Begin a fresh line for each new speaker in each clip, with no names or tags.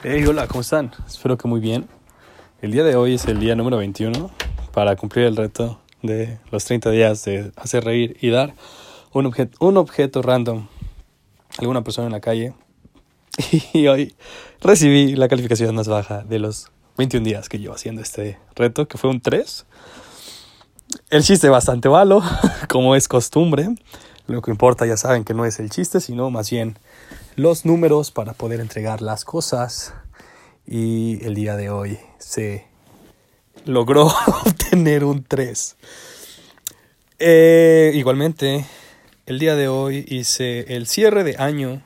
Hey, hola, ¿cómo están? Espero que muy bien. El día de hoy es el día número 21 para cumplir el reto de los 30 días de hacer reír y dar un, objeto, un objeto random a alguna persona en la calle. Y hoy recibí la calificación más baja de los 21 días que llevo haciendo este reto, que fue un 3. El chiste bastante malo, como es costumbre. Lo que importa, ya saben que no es el chiste, sino más bien los números para poder entregar las cosas. Y el día de hoy se logró obtener un 3. Eh, igualmente, el día de hoy hice el cierre de año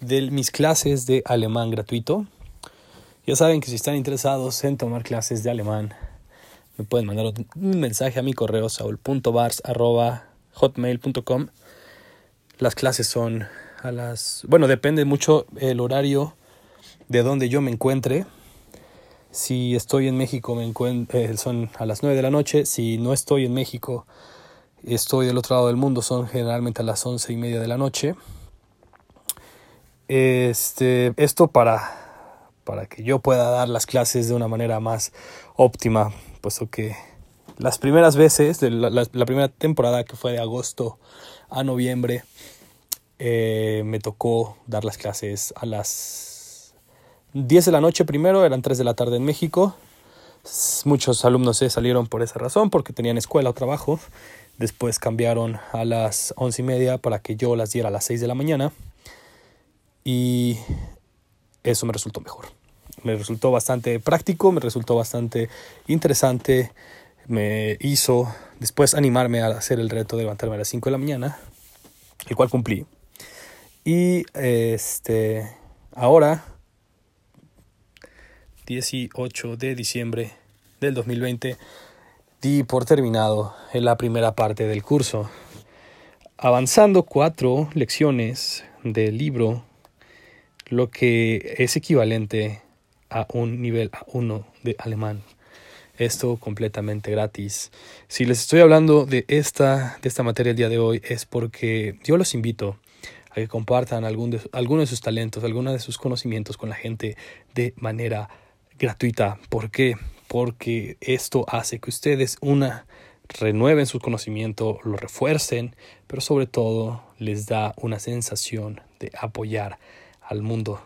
de mis clases de alemán gratuito. Ya saben que si están interesados en tomar clases de alemán, me pueden mandar un mensaje a mi correo saul.bars.hotmail.com. Las clases son a las... Bueno, depende mucho el horario de donde yo me encuentre. Si estoy en México me eh, son a las 9 de la noche. Si no estoy en México, estoy del otro lado del mundo, son generalmente a las 11 y media de la noche. Este, esto para, para que yo pueda dar las clases de una manera más óptima, puesto que las primeras veces, la primera temporada que fue de agosto a noviembre, eh, me tocó dar las clases a las 10 de la noche primero, eran 3 de la tarde en México. Muchos alumnos se salieron por esa razón, porque tenían escuela o trabajo. Después cambiaron a las 11 y media para que yo las diera a las 6 de la mañana. Y eso me resultó mejor. Me resultó bastante práctico, me resultó bastante interesante. Me hizo después animarme a hacer el reto de levantarme a las 5 de la mañana, el cual cumplí. Y este ahora 18 de diciembre del 2020 di por terminado en la primera parte del curso, avanzando cuatro lecciones del libro, lo que es equivalente a un nivel A1 de alemán. Esto completamente gratis. Si les estoy hablando de esta, de esta materia el día de hoy es porque yo los invito a que compartan algún de, alguno de sus talentos, alguno de sus conocimientos con la gente de manera gratuita. ¿Por qué? Porque esto hace que ustedes, una, renueven su conocimiento, lo refuercen, pero sobre todo les da una sensación de apoyar al mundo.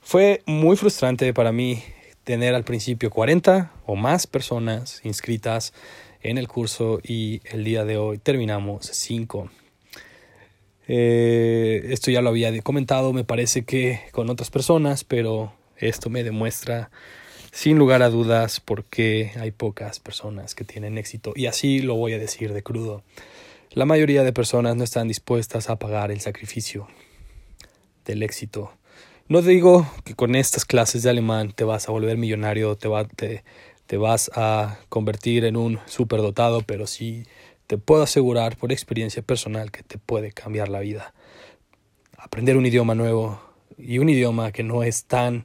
Fue muy frustrante para mí tener al principio 40 o más personas inscritas en el curso y el día de hoy terminamos 5. Eh, esto ya lo había comentado, me parece que con otras personas, pero esto me demuestra sin lugar a dudas por qué hay pocas personas que tienen éxito. Y así lo voy a decir de crudo. La mayoría de personas no están dispuestas a pagar el sacrificio del éxito. No digo que con estas clases de alemán te vas a volver millonario, te, va, te, vas a convertir en un superdotado, pero sí te puedo asegurar por experiencia personal que te puede cambiar la vida. Aprender un idioma nuevo y un idioma que no es tan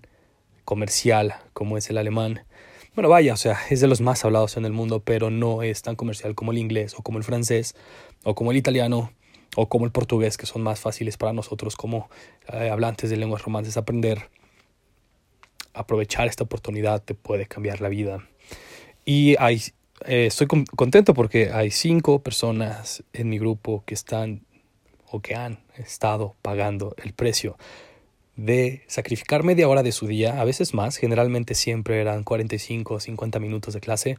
comercial como es el alemán. Bueno, vaya, o sea, es de los más hablados en el mundo, pero no es tan comercial como el inglés o como el francés o como el italiano o como el portugués, que son más fáciles para nosotros como eh, hablantes de lenguas romances aprender. Aprovechar esta oportunidad te puede cambiar la vida. Y hay eh, estoy contento porque hay cinco personas en mi grupo que están o que han estado pagando el precio de sacrificar media hora de su día, a veces más, generalmente siempre eran 45 o 50 minutos de clase,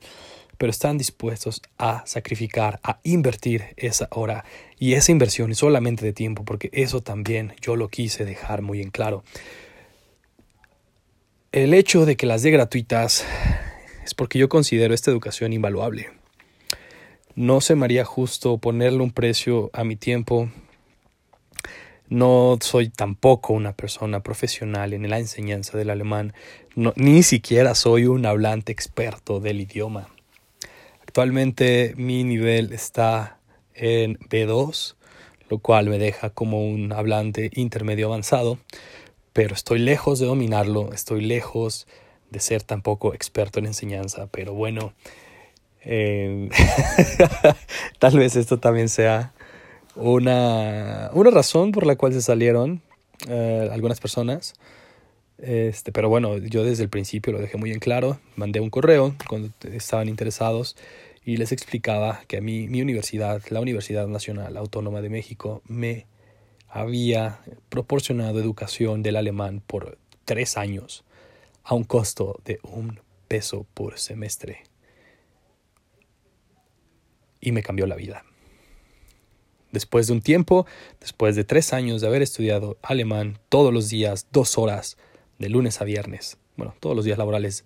pero están dispuestos a sacrificar, a invertir esa hora y esa inversión solamente de tiempo, porque eso también yo lo quise dejar muy en claro. El hecho de que las de gratuitas es porque yo considero esta educación invaluable. No se me haría justo ponerle un precio a mi tiempo. No soy tampoco una persona profesional en la enseñanza del alemán, ni siquiera soy un hablante experto del idioma. Actualmente mi nivel está en B2, lo cual me deja como un hablante intermedio avanzado, pero estoy lejos de dominarlo, estoy lejos de ser tampoco experto en enseñanza, pero bueno, eh, tal vez esto también sea una, una razón por la cual se salieron eh, algunas personas. Este, pero bueno, yo desde el principio lo dejé muy en claro, mandé un correo cuando estaban interesados y les explicaba que a mí mi universidad, la Universidad Nacional Autónoma de México, me había proporcionado educación del alemán por tres años a un costo de un peso por semestre. Y me cambió la vida. Después de un tiempo, después de tres años de haber estudiado alemán todos los días, dos horas, de lunes a viernes, bueno, todos los días laborales,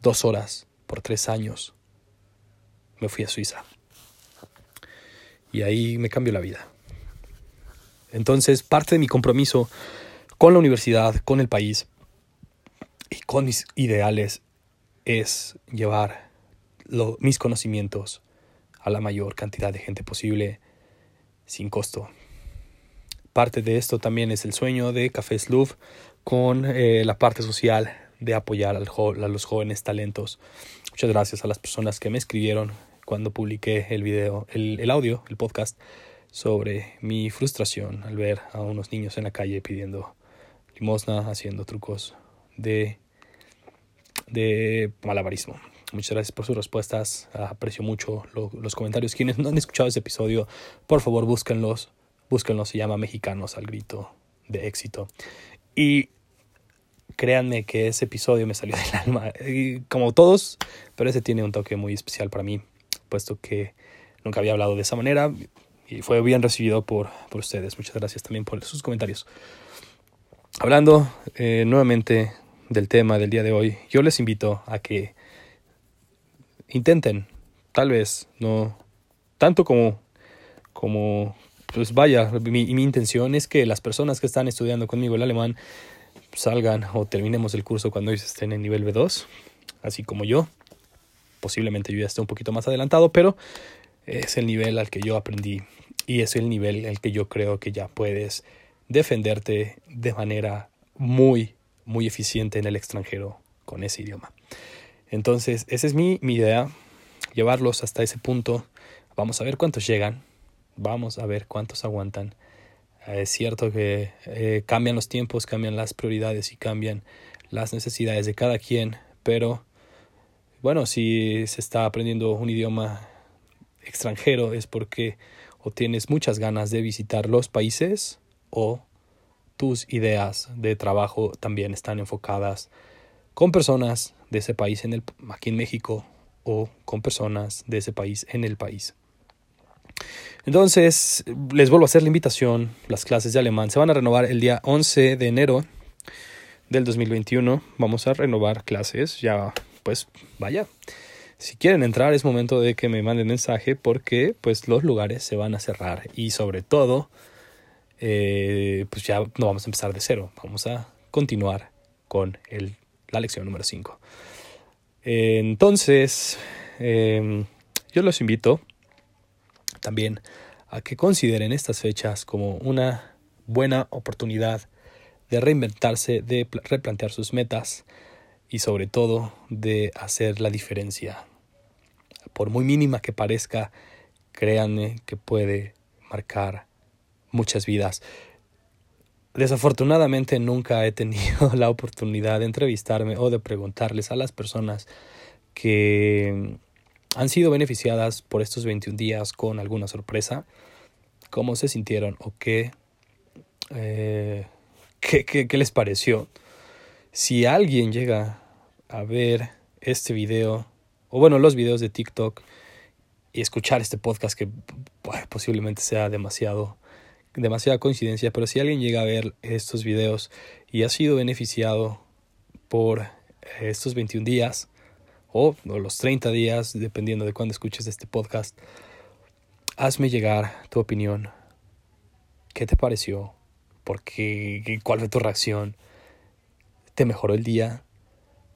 dos horas por tres años, me fui a Suiza. Y ahí me cambió la vida. Entonces, parte de mi compromiso con la universidad, con el país y con mis ideales es llevar mis conocimientos a la mayor cantidad de gente posible sin costo. Parte de esto también es el sueño de Café Slough con eh, la parte social de apoyar al a los jóvenes talentos. Muchas gracias a las personas que me escribieron cuando publiqué el video, el, el audio, el podcast sobre mi frustración al ver a unos niños en la calle pidiendo limosna, haciendo trucos de, de malabarismo. Muchas gracias por sus respuestas. Aprecio mucho los comentarios. Quienes no han escuchado ese episodio, por favor búsquenlos. Búsquenlos. Se llama Mexicanos al grito de éxito. Y créanme que ese episodio me salió del alma. Como todos, pero ese tiene un toque muy especial para mí, puesto que nunca había hablado de esa manera y fue bien recibido por, por ustedes. Muchas gracias también por sus comentarios. Hablando eh, nuevamente del tema del día de hoy, yo les invito a que intenten, tal vez, no tanto como, como, pues vaya, mi, mi intención es que las personas que están estudiando conmigo el alemán salgan o terminemos el curso cuando ellos estén en nivel B2, así como yo. Posiblemente yo ya esté un poquito más adelantado, pero es el nivel al que yo aprendí y es el nivel al que yo creo que ya puedes defenderte de manera muy, muy eficiente en el extranjero con ese idioma. Entonces, esa es mi, idea, llevarlos hasta ese punto. Vamos a ver cuántos llegan, vamos a ver cuántos aguantan. Eh, es cierto que eh, cambian los tiempos, cambian las prioridades y cambian las necesidades de cada quien, pero bueno, si se está aprendiendo un idioma extranjero es porque o tienes muchas ganas de visitar los países o tus ideas de trabajo también están enfocadas con personas de ese país en el, aquí en México o con personas de ese país en el país. Entonces, les vuelvo a hacer la invitación. Las clases de alemán se van a renovar el día 11 de enero del 2021. Vamos a renovar clases. Ya, pues, vaya. Si quieren entrar es momento de que me manden mensaje porque, pues, los lugares se van a cerrar. Y sobre todo, eh, pues ya no vamos a empezar de cero. Vamos a continuar con el la lección número 5. entonces, em, yo los invito también a que consideren estas fechas como una buena oportunidad de reinventarse, de replantear sus metas y sobre todo de hacer la diferencia. Por muy mínima que parezca, créanme que puede marcar muchas vidas. Desafortunadamente nunca he tenido la oportunidad de entrevistarme o de preguntarles a las personas que han sido beneficiadas por estos 21 días con alguna sorpresa, cómo se sintieron o qué, eh, qué, qué les pareció. Si alguien llega a ver este video, o bueno, los videos de TikTok, y escuchar este podcast que posiblemente sea demasiado demasiada coincidencia, pero si alguien llega a ver estos videos y ha sido beneficiado por estos 21 días o, los 30 días, dependiendo de cuándo escuches este podcast, hazme llegar tu opinión. ¿Qué te pareció? ¿Por qué? ¿Cuál fue tu reacción? ¿Te mejoró el día?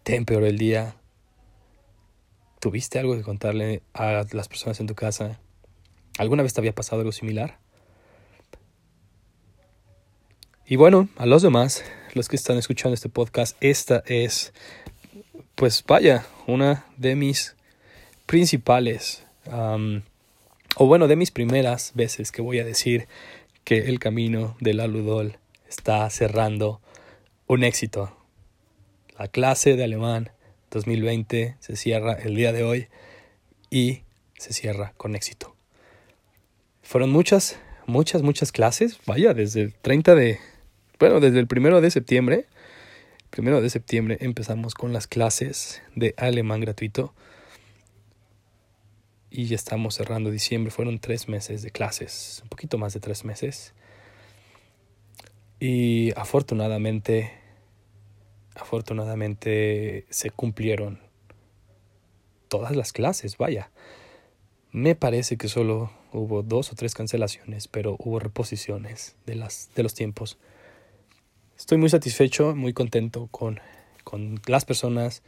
¿Te empeoró el día? ¿Tuviste algo que contarle a las personas en tu casa? ¿Alguna vez te había pasado algo similar? Y bueno, a los demás, los que están escuchando este podcast, esta es, pues vaya, una de mis principales, o bueno, de mis primeras veces que voy a decir que el camino del aludol está cerrando un éxito. La clase de alemán 2020 se cierra el día de hoy y se cierra con éxito. Fueron muchas, muchas, muchas clases. Vaya, desde el 30 de, bueno, desde el primero de septiembre, primero de septiembre empezamos con las clases de alemán gratuito y ya estamos cerrando diciembre. Fueron tres meses de clases, un poquito más de tres meses. Y afortunadamente, afortunadamente se cumplieron todas las clases, vaya. Me parece que solo hubo dos o tres cancelaciones, pero hubo reposiciones de, las, de los tiempos. Estoy muy satisfecho, muy contento con, con las personas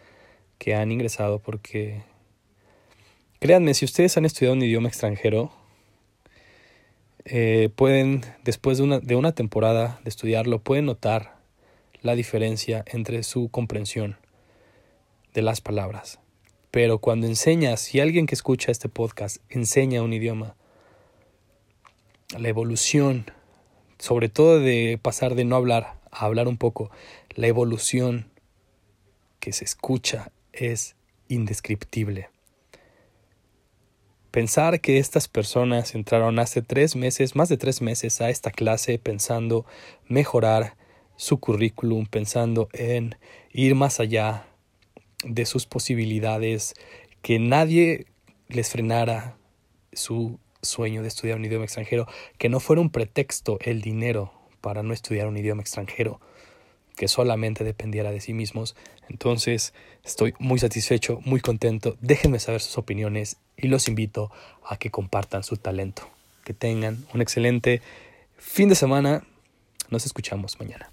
que han ingresado porque Créanme, si ustedes han estudiado un idioma extranjero, eh, pueden, después de una, de una temporada de estudiarlo, pueden notar la diferencia entre su comprensión de las palabras. Pero cuando enseñas, si alguien que escucha este podcast enseña un idioma, la evolución, sobre todo de pasar de no hablar hablar un poco, la evolución que se escucha es indescriptible. Pensar que estas personas entraron hace tres meses, más de tres meses, a esta clase pensando mejorar su currículum, pensando en ir más allá de sus posibilidades, que nadie les frenara su sueño de estudiar un idioma extranjero, que no fuera un pretexto el dinero para no estudiar un idioma extranjero, que solamente dependiera de sí mismos. Entonces, estoy muy satisfecho, muy contento. Déjenme saber sus opiniones y los invito a que compartan su talento. Que tengan un excelente fin de semana. Nos escuchamos mañana.